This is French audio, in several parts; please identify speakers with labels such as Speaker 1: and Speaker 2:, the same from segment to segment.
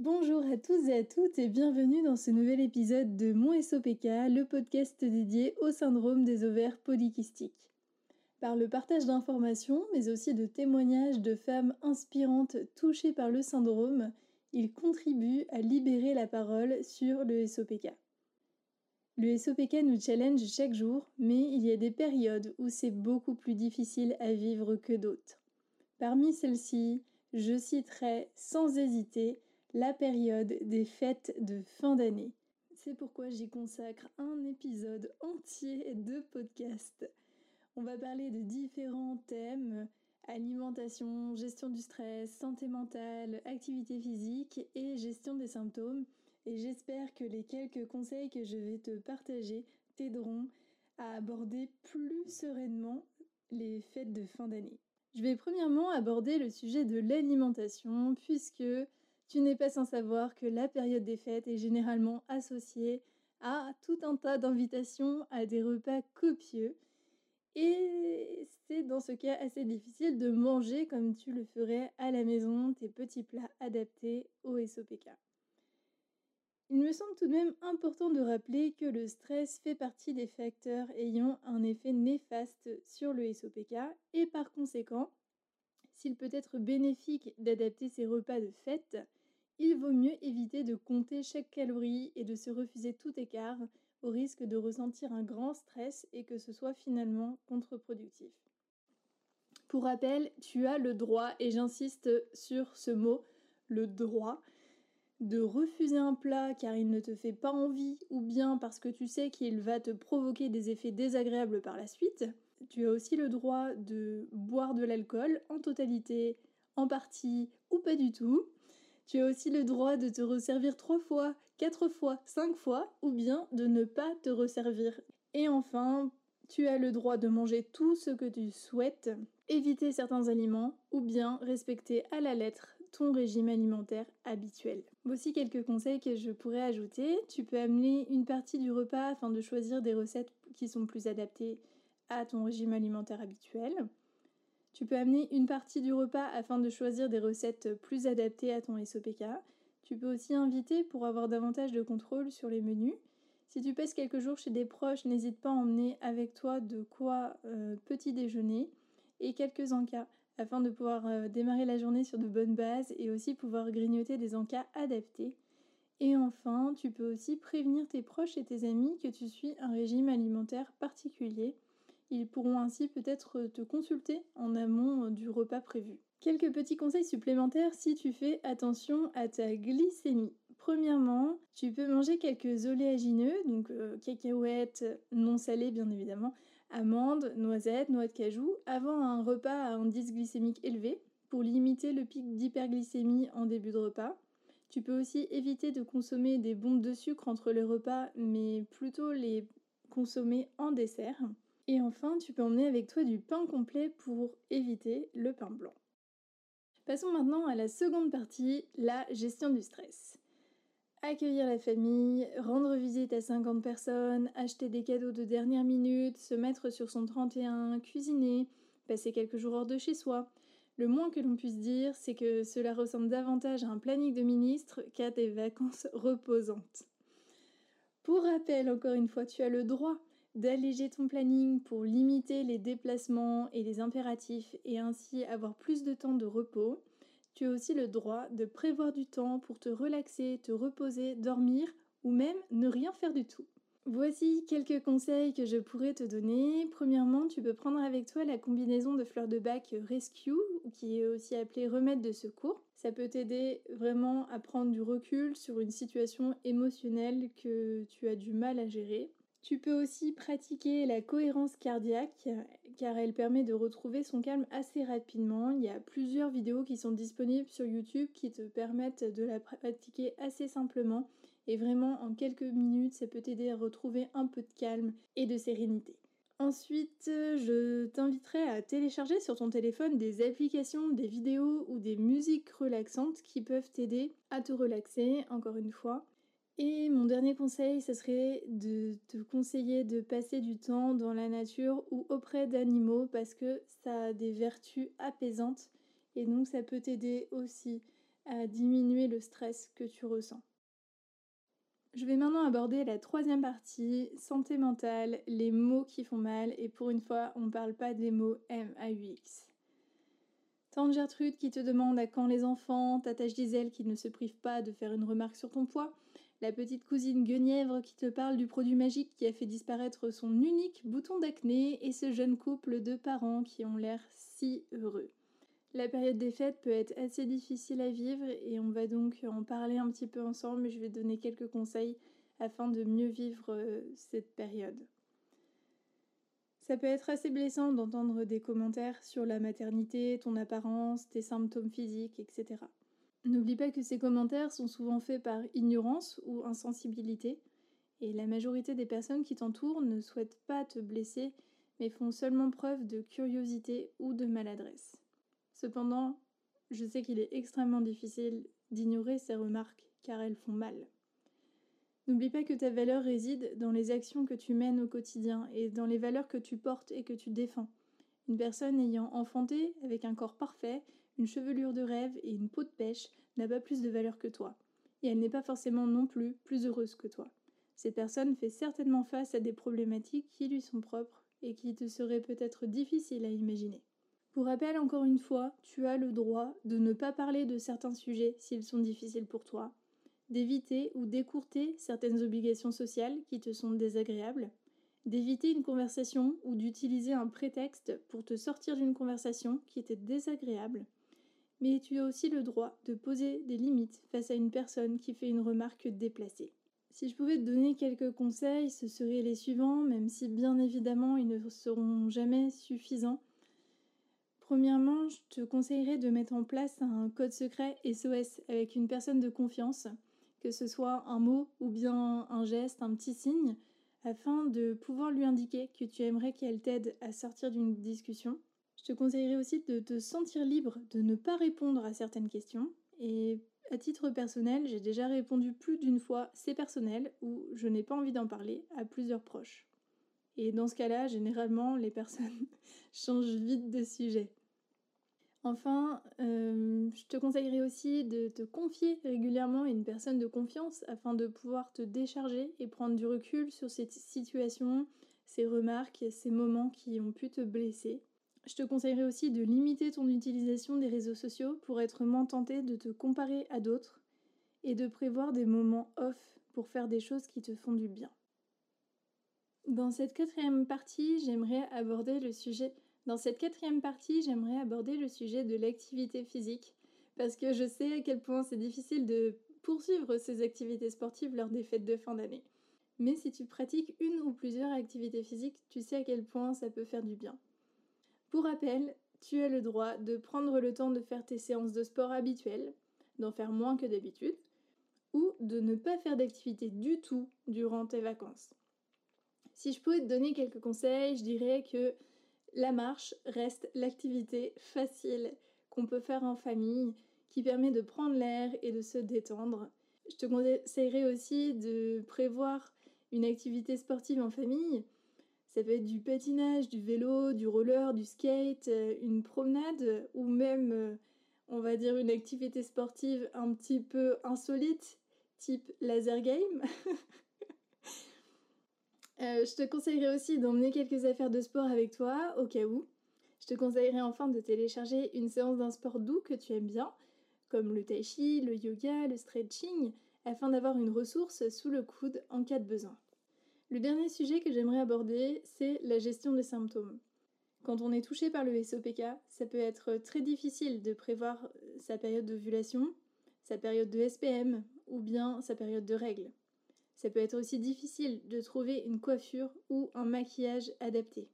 Speaker 1: Bonjour à tous et à toutes et bienvenue dans ce nouvel épisode de Mon SOPK, le podcast dédié au syndrome des ovaires polykystiques. Par le partage d'informations, mais aussi de témoignages de femmes inspirantes touchées par le syndrome, il contribue à libérer la parole sur le SOPK. Le SOPK nous challenge chaque jour, mais il y a des périodes où c'est beaucoup plus difficile à vivre que d'autres. Parmi celles-ci, je citerai sans hésiter la période des fêtes de fin d'année. C'est pourquoi j'y consacre un épisode entier de podcast. On va parler de différents thèmes alimentation, gestion du stress, santé mentale, activité physique et gestion des symptômes. Et j'espère que les quelques conseils que je vais te partager t'aideront à aborder plus sereinement les fêtes de fin d'année. Je vais premièrement aborder le sujet de l'alimentation puisque tu n'es pas sans savoir que la période des fêtes est généralement associée à tout un tas d'invitations à des repas copieux. Et c'est dans ce cas assez difficile de manger comme tu le ferais à la maison tes petits plats adaptés au SOPK. Il me semble tout de même important de rappeler que le stress fait partie des facteurs ayant un effet néfaste sur le SOPK et par conséquent, s'il peut être bénéfique d'adapter ses repas de fête, il vaut mieux éviter de compter chaque calorie et de se refuser tout écart au risque de ressentir un grand stress et que ce soit finalement contre-productif. Pour rappel, tu as le droit, et j'insiste sur ce mot, le droit, de refuser un plat car il ne te fait pas envie ou bien parce que tu sais qu'il va te provoquer des effets désagréables par la suite. Tu as aussi le droit de boire de l'alcool en totalité, en partie ou pas du tout. Tu as aussi le droit de te resservir trois fois, quatre fois, cinq fois, ou bien de ne pas te resservir. Et enfin, tu as le droit de manger tout ce que tu souhaites, éviter certains aliments, ou bien respecter à la lettre ton régime alimentaire habituel. Voici quelques conseils que je pourrais ajouter. Tu peux amener une partie du repas afin de choisir des recettes qui sont plus adaptées à ton régime alimentaire habituel. Tu peux amener une partie du repas afin de choisir des recettes plus adaptées à ton SOPK. Tu peux aussi inviter pour avoir davantage de contrôle sur les menus. Si tu passes quelques jours chez des proches, n'hésite pas à emmener avec toi de quoi euh, petit déjeuner et quelques encas afin de pouvoir euh, démarrer la journée sur de bonnes bases et aussi pouvoir grignoter des encas adaptés. Et enfin, tu peux aussi prévenir tes proches et tes amis que tu suis un régime alimentaire particulier ils pourront ainsi peut-être te consulter en amont du repas prévu. Quelques petits conseils supplémentaires si tu fais attention à ta glycémie. Premièrement, tu peux manger quelques oléagineux, donc euh, cacahuètes non salées bien évidemment, amandes, noisettes, noix de cajou, avant un repas à indice glycémique élevé pour limiter le pic d'hyperglycémie en début de repas. Tu peux aussi éviter de consommer des bombes de sucre entre les repas, mais plutôt les consommer en dessert. Et enfin, tu peux emmener avec toi du pain complet pour éviter le pain blanc. Passons maintenant à la seconde partie, la gestion du stress. Accueillir la famille, rendre visite à 50 personnes, acheter des cadeaux de dernière minute, se mettre sur son 31, cuisiner, passer quelques jours hors de chez soi. Le moins que l'on puisse dire, c'est que cela ressemble davantage à un planning de ministre qu'à des vacances reposantes. Pour rappel, encore une fois, tu as le droit d'alléger ton planning pour limiter les déplacements et les impératifs et ainsi avoir plus de temps de repos. Tu as aussi le droit de prévoir du temps pour te relaxer, te reposer, dormir ou même ne rien faire du tout. Voici quelques conseils que je pourrais te donner. Premièrement, tu peux prendre avec toi la combinaison de fleurs de bac Rescue, qui est aussi appelée remède de secours. Ça peut t'aider vraiment à prendre du recul sur une situation émotionnelle que tu as du mal à gérer. Tu peux aussi pratiquer la cohérence cardiaque car elle permet de retrouver son calme assez rapidement. Il y a plusieurs vidéos qui sont disponibles sur YouTube qui te permettent de la pratiquer assez simplement et vraiment en quelques minutes ça peut t'aider à retrouver un peu de calme et de sérénité. Ensuite, je t'inviterai à télécharger sur ton téléphone des applications, des vidéos ou des musiques relaxantes qui peuvent t'aider à te relaxer, encore une fois. Et mon dernier conseil, ce serait de te conseiller de passer du temps dans la nature ou auprès d'animaux parce que ça a des vertus apaisantes et donc ça peut t'aider aussi à diminuer le stress que tu ressens. Je vais maintenant aborder la troisième partie, santé mentale, les mots qui font mal, et pour une fois, on ne parle pas des mots M-A-U-X. Tante Gertrude qui te demande à quand les enfants, Tata Gisèle qui ne se prive pas de faire une remarque sur ton poids, la petite cousine Guenièvre qui te parle du produit magique qui a fait disparaître son unique bouton d'acné, et ce jeune couple de parents qui ont l'air si heureux. La période des fêtes peut être assez difficile à vivre et on va donc en parler un petit peu ensemble, je vais donner quelques conseils afin de mieux vivre euh, cette période. Ça peut être assez blessant d'entendre des commentaires sur la maternité, ton apparence, tes symptômes physiques, etc. N'oublie pas que ces commentaires sont souvent faits par ignorance ou insensibilité, et la majorité des personnes qui t'entourent ne souhaitent pas te blesser, mais font seulement preuve de curiosité ou de maladresse. Cependant, je sais qu'il est extrêmement difficile d'ignorer ces remarques car elles font mal. N'oublie pas que ta valeur réside dans les actions que tu mènes au quotidien et dans les valeurs que tu portes et que tu défends. Une personne ayant enfanté, avec un corps parfait, une chevelure de rêve et une peau de pêche, n'a pas plus de valeur que toi. Et elle n'est pas forcément non plus plus heureuse que toi. Cette personne fait certainement face à des problématiques qui lui sont propres et qui te seraient peut-être difficiles à imaginer. Pour rappel, encore une fois, tu as le droit de ne pas parler de certains sujets s'ils sont difficiles pour toi, d'éviter ou d'écourter certaines obligations sociales qui te sont désagréables, d'éviter une conversation ou d'utiliser un prétexte pour te sortir d'une conversation qui était désagréable. Mais tu as aussi le droit de poser des limites face à une personne qui fait une remarque déplacée. Si je pouvais te donner quelques conseils, ce seraient les suivants, même si bien évidemment ils ne seront jamais suffisants. Premièrement, je te conseillerais de mettre en place un code secret SOS avec une personne de confiance, que ce soit un mot ou bien un geste, un petit signe, afin de pouvoir lui indiquer que tu aimerais qu'elle t'aide à sortir d'une discussion. Je te conseillerais aussi de te sentir libre de ne pas répondre à certaines questions. Et à titre personnel, j'ai déjà répondu plus d'une fois c'est personnel ou je n'ai pas envie d'en parler à plusieurs proches. Et dans ce cas-là, généralement, les personnes changent vite de sujet. Enfin, euh, je te conseillerais aussi de te confier régulièrement à une personne de confiance afin de pouvoir te décharger et prendre du recul sur cette situation, ces remarques, ces moments qui ont pu te blesser. Je te conseillerais aussi de limiter ton utilisation des réseaux sociaux pour être moins tenté de te comparer à d'autres et de prévoir des moments off pour faire des choses qui te font du bien. Dans cette quatrième partie, j'aimerais aborder le sujet dans cette quatrième partie, j'aimerais aborder le sujet de l'activité physique, parce que je sais à quel point c'est difficile de poursuivre ces activités sportives lors des fêtes de fin d'année. Mais si tu pratiques une ou plusieurs activités physiques, tu sais à quel point ça peut faire du bien. Pour rappel, tu as le droit de prendre le temps de faire tes séances de sport habituelles, d'en faire moins que d'habitude, ou de ne pas faire d'activité du tout durant tes vacances. Si je pouvais te donner quelques conseils, je dirais que la marche reste l'activité facile qu'on peut faire en famille, qui permet de prendre l'air et de se détendre. Je te conseillerais aussi de prévoir une activité sportive en famille. Ça peut être du patinage, du vélo, du roller, du skate, euh, une promenade ou même, euh, on va dire, une activité sportive un petit peu insolite, type laser game. Euh, je te conseillerais aussi d'emmener quelques affaires de sport avec toi, au cas où. Je te conseillerais enfin de télécharger une séance d'un sport doux que tu aimes bien, comme le tai chi, le yoga, le stretching, afin d'avoir une ressource sous le coude en cas de besoin. Le dernier sujet que j'aimerais aborder, c'est la gestion des symptômes. Quand on est touché par le SOPK, ça peut être très difficile de prévoir sa période d'ovulation, sa période de SPM ou bien sa période de règles ça peut être aussi difficile de trouver une coiffure ou un maquillage adapté.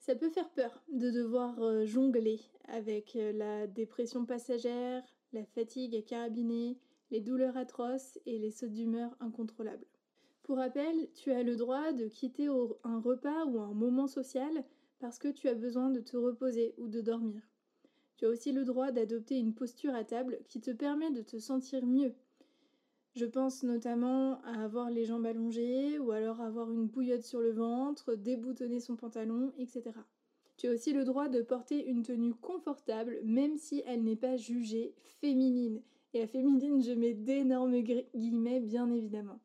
Speaker 1: Ça peut faire peur de devoir euh, jongler avec euh, la dépression passagère, la fatigue à carabiner, les douleurs atroces et les sautes d'humeur incontrôlables. Pour rappel, tu as le droit de quitter un repas ou un moment social parce que tu as besoin de te reposer ou de dormir. Tu as aussi le droit d'adopter une posture à table qui te permet de te sentir mieux je pense notamment à avoir les jambes allongées ou alors avoir une bouillotte sur le ventre, déboutonner son pantalon, etc. Tu as aussi le droit de porter une tenue confortable, même si elle n'est pas jugée féminine. Et à féminine, je mets d'énormes guillemets, bien évidemment.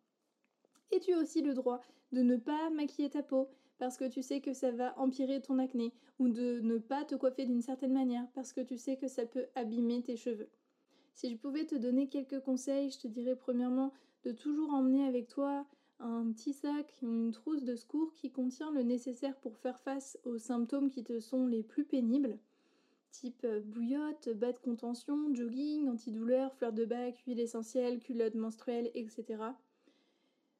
Speaker 1: Et tu as aussi le droit de ne pas maquiller ta peau parce que tu sais que ça va empirer ton acné, ou de ne pas te coiffer d'une certaine manière parce que tu sais que ça peut abîmer tes cheveux. Si je pouvais te donner quelques conseils, je te dirais premièrement de toujours emmener avec toi un petit sac ou une trousse de secours qui contient le nécessaire pour faire face aux symptômes qui te sont les plus pénibles, type euh, bouillotte, bas de contention, jogging, antidouleur, fleur de bac, huile essentielle, culotte menstruelle, etc.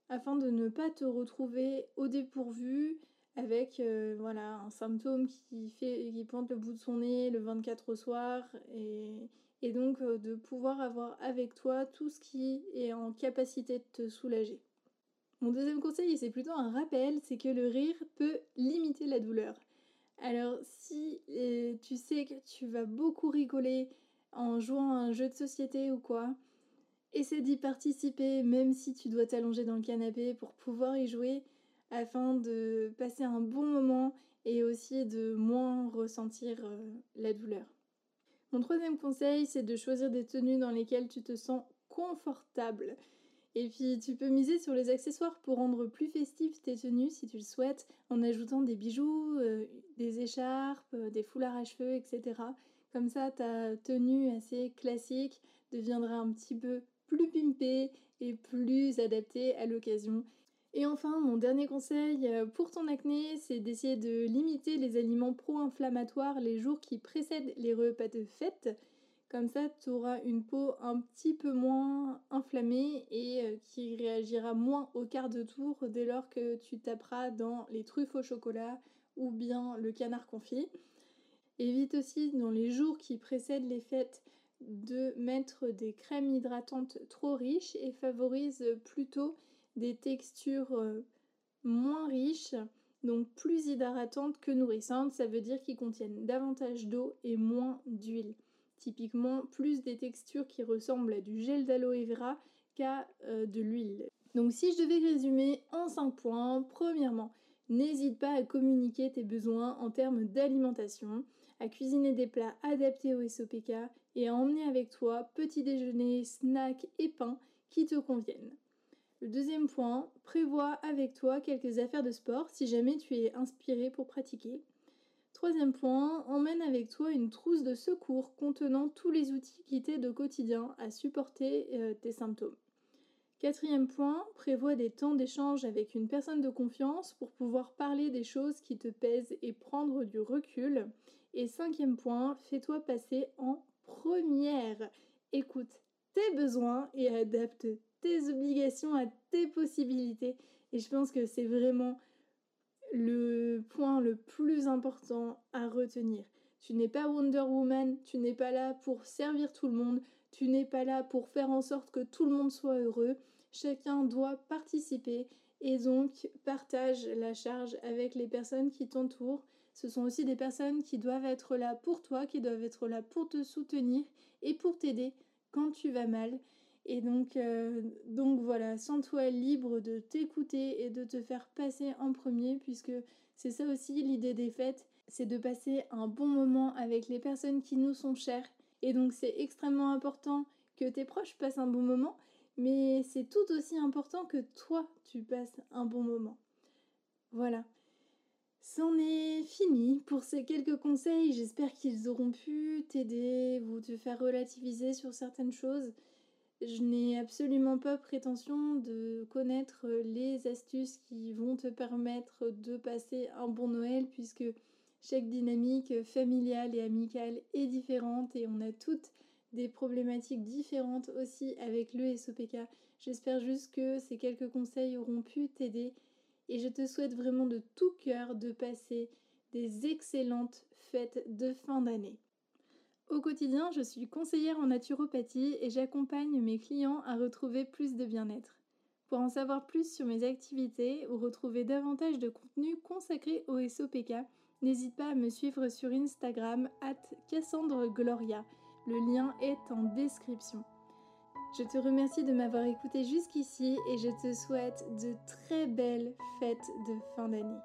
Speaker 1: Afin de ne pas te retrouver au dépourvu avec euh, voilà, un symptôme qui, fait, pointe le bout de son nez le 24 au soir et, et donc euh, de pouvoir avoir avec toi tout ce qui est en capacité de te soulager. Mon deuxième conseil, et c'est plutôt un rappel, c'est que le rire peut limiter la douleur. Alors si euh, tu sais que tu vas beaucoup rigoler en jouant à un jeu de société ou quoi, essaie d'y participer même si tu dois t'allonger dans le canapé pour pouvoir y jouer afin de passer un bon moment et aussi de moins ressentir euh, la douleur. Mon troisième conseil, c'est de choisir des tenues dans lesquelles tu te sens confortable. Et puis tu peux miser sur les accessoires pour rendre plus festif tes tenues si tu le souhaites, en ajoutant des bijoux, euh, des écharpes, euh, des foulards à cheveux, etc. Comme ça, ta tenue assez classique deviendra un petit peu plus pimpée et plus adaptée à l'occasion. Et enfin, mon dernier conseil euh, pour ton acné, c'est d'essayer de limiter les aliments pro-inflammatoires les jours qui précèdent les repas de fête. Comme ça, tu auras une peau un petit peu moins inflammée et euh, qui réagira moins au quart de tour dès lors que tu taperas dans les truffes au chocolat ou bien le canard confit. Évite aussi dans les jours qui précèdent les fêtes de mettre des crèmes hydratantes trop riches et favorise plutôt des textures euh, moins riches, donc plus hydratantes que nourrissantes. Ça veut dire qu'ils contiennent davantage d'eau et moins d'huile. Typiquement, plus des textures qui ressemblent à du gel d'aloe vera qu'à euh, de l'huile. Donc si je devais résumer en 5 points, premièrement, n'hésite pas à communiquer tes besoins en termes d'alimentation, à cuisiner des plats adaptés au SOPK et à emmener avec toi petit déjeuner, snack et pain qui te conviennent. Le deuxième point, prévois avec toi quelques affaires de sport si jamais tu es inspiré pour pratiquer. Troisième point, emmène avec toi une trousse de secours contenant tous les outils qui t'aident au quotidien à supporter euh, tes symptômes. Quatrième point, prévois des temps d'échange avec une personne de confiance pour pouvoir parler des choses qui te pèsent et prendre du recul. Et cinquième point, fais-toi passer en première. Écoute tes besoins et adapte tes obligations à tes possibilités. Et je pense que c'est vraiment le point le plus important à retenir. Tu n'es pas Wonder Woman, tu n'es pas là pour servir tout le monde, tu n'es pas là pour faire en sorte que tout le monde soit heureux. Chacun doit participer et donc partage la charge avec les personnes qui t'entourent. Ce sont aussi des personnes qui doivent être là pour toi, qui doivent être là pour te soutenir et pour t'aider quand tu vas mal. Et donc, euh, voilà, sens-toi libre de t'écouter et de te faire passer en premier, puisque c'est ça aussi l'idée des fêtes, c'est de passer un bon moment avec les personnes qui nous sont chères. Et donc c'est extrêmement important que tes proches passent un bon moment, mais c'est tout aussi important que toi, tu passes un bon moment. Voilà. C'en est fini pour ces quelques conseils. J'espère qu'ils auront pu t'aider ou te faire relativiser sur certaines choses. Je n'ai absolument pas prétention de connaître les astuces qui vont te permettre de passer un bon Noël puisque chaque dynamique familiale et amicale est différente et on a toutes des problématiques différentes aussi avec le SOPK. J'espère juste que ces quelques conseils auront pu t'aider et je te souhaite vraiment de tout cœur de passer des excellentes fêtes de fin d'année. Au quotidien, je suis conseillère en naturopathie et j'accompagne mes clients à retrouver plus de bien-être. Pour en savoir plus sur mes activités ou retrouver davantage de contenu consacré au SOPK, n'hésite pas à me suivre sur Instagram at Cassandre Gloria. Le lien est en description. Je te remercie de m'avoir écouté jusqu'ici et je te souhaite de très belles fêtes de fin d'année.